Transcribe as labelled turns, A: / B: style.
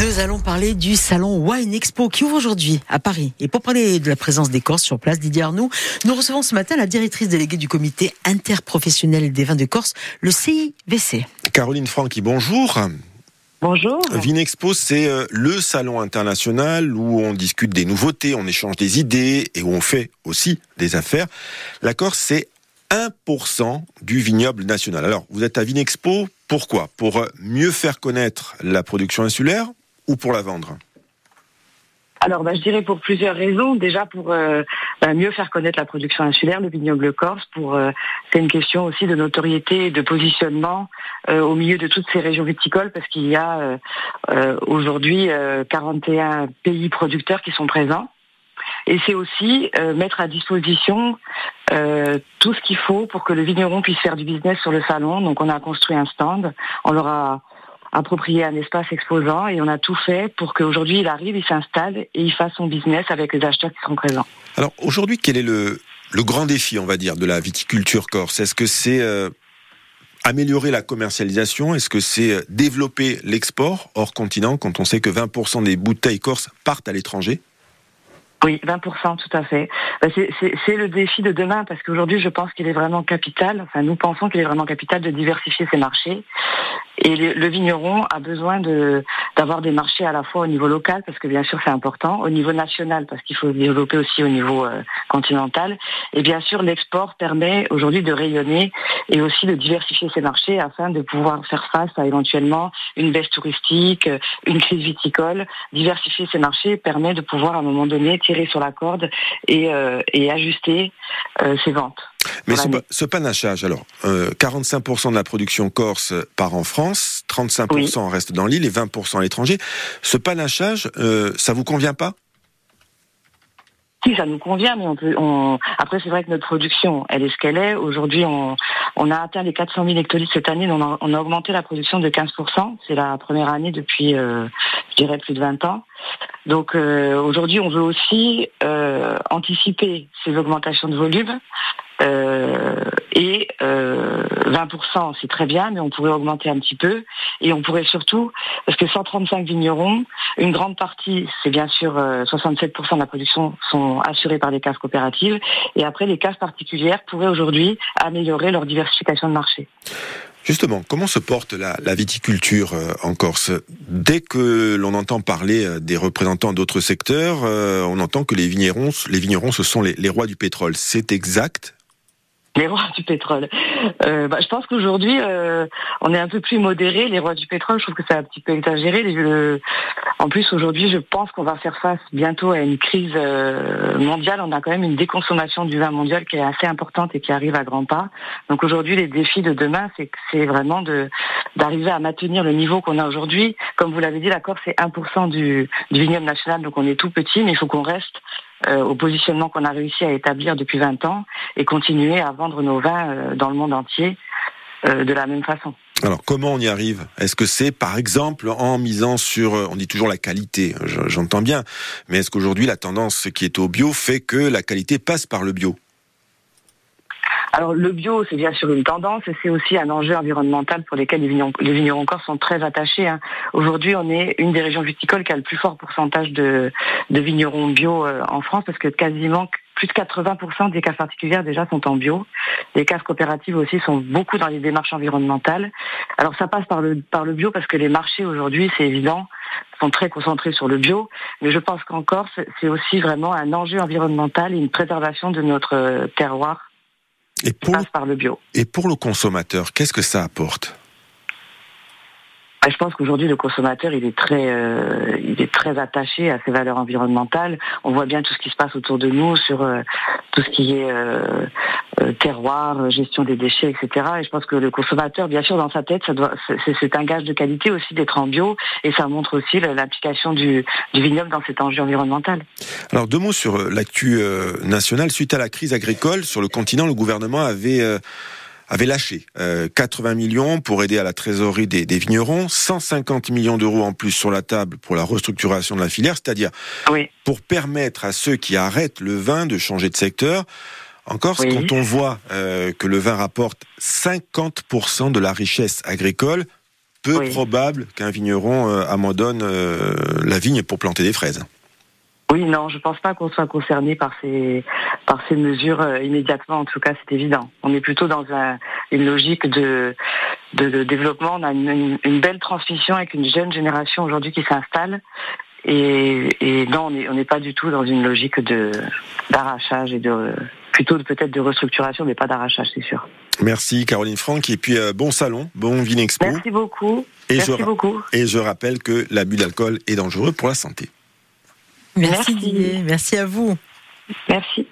A: Nous allons parler du salon Wine Expo qui ouvre aujourd'hui à Paris. Et pour parler de la présence des Corses sur place, Didier Arnoux, nous recevons ce matin la directrice déléguée du comité interprofessionnel des vins de Corse, le CIVC.
B: Caroline Francky, bonjour.
C: Bonjour.
B: Vinexpo, c'est euh, le salon international où on discute des nouveautés, on échange des idées et où on fait aussi des affaires. La Corse, c'est 1% du vignoble national. Alors, vous êtes à Vinexpo, pourquoi? Pour mieux faire connaître la production insulaire ou pour la vendre
C: alors, bah, je dirais pour plusieurs raisons. Déjà, pour euh, bah, mieux faire connaître la production insulaire, le vignoble corse. Pour euh, c'est une question aussi de notoriété et de positionnement euh, au milieu de toutes ces régions viticoles, parce qu'il y a aujourd'hui 41 pays producteurs qui sont présents. Et c'est aussi mettre à disposition tout ce qu'il faut pour que le vigneron puisse faire du business sur le salon. Donc, on a construit un stand. On leur approprié un espace exposant et on a tout fait pour qu'aujourd'hui il arrive, il s'installe et il fasse son business avec les acheteurs qui sont présents.
B: Alors aujourd'hui, quel est le, le grand défi, on va dire, de la viticulture corse? Est-ce que c'est euh, améliorer la commercialisation? Est-ce que c'est euh, développer l'export hors continent quand on sait que 20% des bouteilles corses partent à l'étranger?
C: Oui, 20%, tout à fait. Bah, c'est le défi de demain parce qu'aujourd'hui, je pense qu'il est vraiment capital, enfin nous pensons qu'il est vraiment capital de diversifier ses marchés et le, vigneron a besoin d'avoir des marchés à la fois au niveau local, parce que bien sûr c'est important, au niveau national, parce qu'il faut développer aussi au niveau euh, continental. Et bien sûr, l'export permet aujourd'hui de rayonner et aussi de diversifier ses marchés afin de pouvoir faire face à éventuellement une baisse touristique, une crise viticole. Diversifier ses marchés permet de pouvoir à un moment donné tirer sur la corde et, euh, ajuster euh, ses ventes.
B: Mais ce, panachage, alors, 45% euh, de la production corse part en France, 35% reste dans l'île et 20% à l'étranger. Ce panachage, euh, ça vous convient pas?
C: Si, ça nous convient, mais on peut. On... Après, c'est vrai que notre production, elle est ce qu'elle est. Aujourd'hui, on, on a atteint les 400 000 hectolitres cette année. On a, on a augmenté la production de 15% C'est la première année depuis, euh, je dirais, plus de 20 ans. Donc euh, aujourd'hui, on veut aussi euh, anticiper ces augmentations de volume et 20%, euh, c'est très bien, mais on pourrait augmenter un petit peu. Et on pourrait surtout, parce que 135 vignerons, une grande partie, c'est bien sûr 67% euh, de la production sont assurés par des cases coopératives. Et après, les cases particulières pourraient aujourd'hui améliorer leur diversification de marché.
B: Justement, comment se porte la, viticulture en Corse? Dès que l'on entend parler des représentants d'autres secteurs, on entend que les vignerons, les vignerons, ce sont les rois du pétrole. C'est exact
C: les rois du pétrole. Euh, bah, je pense qu'aujourd'hui, euh, on est un peu plus modéré. Les rois du pétrole, je trouve que c'est un petit peu exagéré. En plus, aujourd'hui, je pense qu'on va faire face bientôt à une crise euh, mondiale. On a quand même une déconsommation du vin mondial qui est assez importante et qui arrive à grands pas. Donc aujourd'hui, les défis de demain, c'est c'est vraiment d'arriver à maintenir le niveau qu'on a aujourd'hui. Comme vous l'avez dit, la Corse, c'est 1% du, du vignoble national, donc on est tout petit, mais il faut qu'on reste au positionnement qu'on a réussi à établir depuis 20 ans et continuer à vendre nos vins euh, dans le monde entier euh, de la même façon.
B: Alors comment on y arrive? Est-ce que c'est par exemple en misant sur, on dit toujours la qualité, j'entends bien, mais est-ce qu'aujourd'hui la tendance qui est au bio fait que la qualité passe par le bio?
C: Alors le bio, c'est bien sûr une tendance et c'est aussi un enjeu environnemental pour lesquels les vignerons, les vignerons corse sont très attachés. Hein. Aujourd'hui, on est une des régions viticoles qui a le plus fort pourcentage de, de vignerons bio euh, en France parce que quasiment plus de 80% des cases particulières déjà sont en bio. Les cases coopératives aussi sont beaucoup dans les démarches environnementales. Alors ça passe par le par le bio parce que les marchés aujourd'hui, c'est évident, sont très concentrés sur le bio. Mais je pense qu'en Corse, c'est aussi vraiment un enjeu environnemental et une préservation de notre euh, terroir et pour, par le bio.
B: Et pour le consommateur, qu'est-ce que ça apporte?
C: Bah, je pense qu'aujourd'hui le consommateur il est très euh, il est très attaché à ses valeurs environnementales. On voit bien tout ce qui se passe autour de nous sur euh, tout ce qui est euh, terroir, gestion des déchets, etc. Et je pense que le consommateur, bien sûr, dans sa tête, ça doit c'est un gage de qualité aussi d'être en bio et ça montre aussi l'application du, du vignoble dans cet enjeu environnemental.
B: Alors deux mots sur l'actu nationale suite à la crise agricole sur le continent, le gouvernement avait avait lâché 80 euh, millions pour aider à la trésorerie des, vignerons, 150 millions d'euros en plus sur la table pour la restructuration de la filière, c'est-à-dire pour permettre à ceux qui arrêtent le vin de changer de secteur. Encore, quand on voit euh, que le vin rapporte 50% de la richesse agricole, peu probable qu'un vigneron abandonne la vigne pour planter des fraises.
C: Oui, non, je pense pas qu'on soit concerné par ces par ces mesures euh, immédiatement. En tout cas, c'est évident. On est plutôt dans une logique de, de, développement. On a une, belle transmission avec une jeune génération aujourd'hui qui s'installe. Et, et, non, on n'est pas du tout dans une logique de d'arrachage et de plutôt peut-être de restructuration, mais pas d'arrachage, c'est sûr.
B: Merci Caroline Franck et puis euh, bon salon, bon Vinexpo.
C: Merci beaucoup.
B: Et
C: Merci
B: je,
C: beaucoup.
B: Et je rappelle que l'abus d'alcool est dangereux pour la santé.
A: Merci, Merci. Merci à vous.
C: Merci.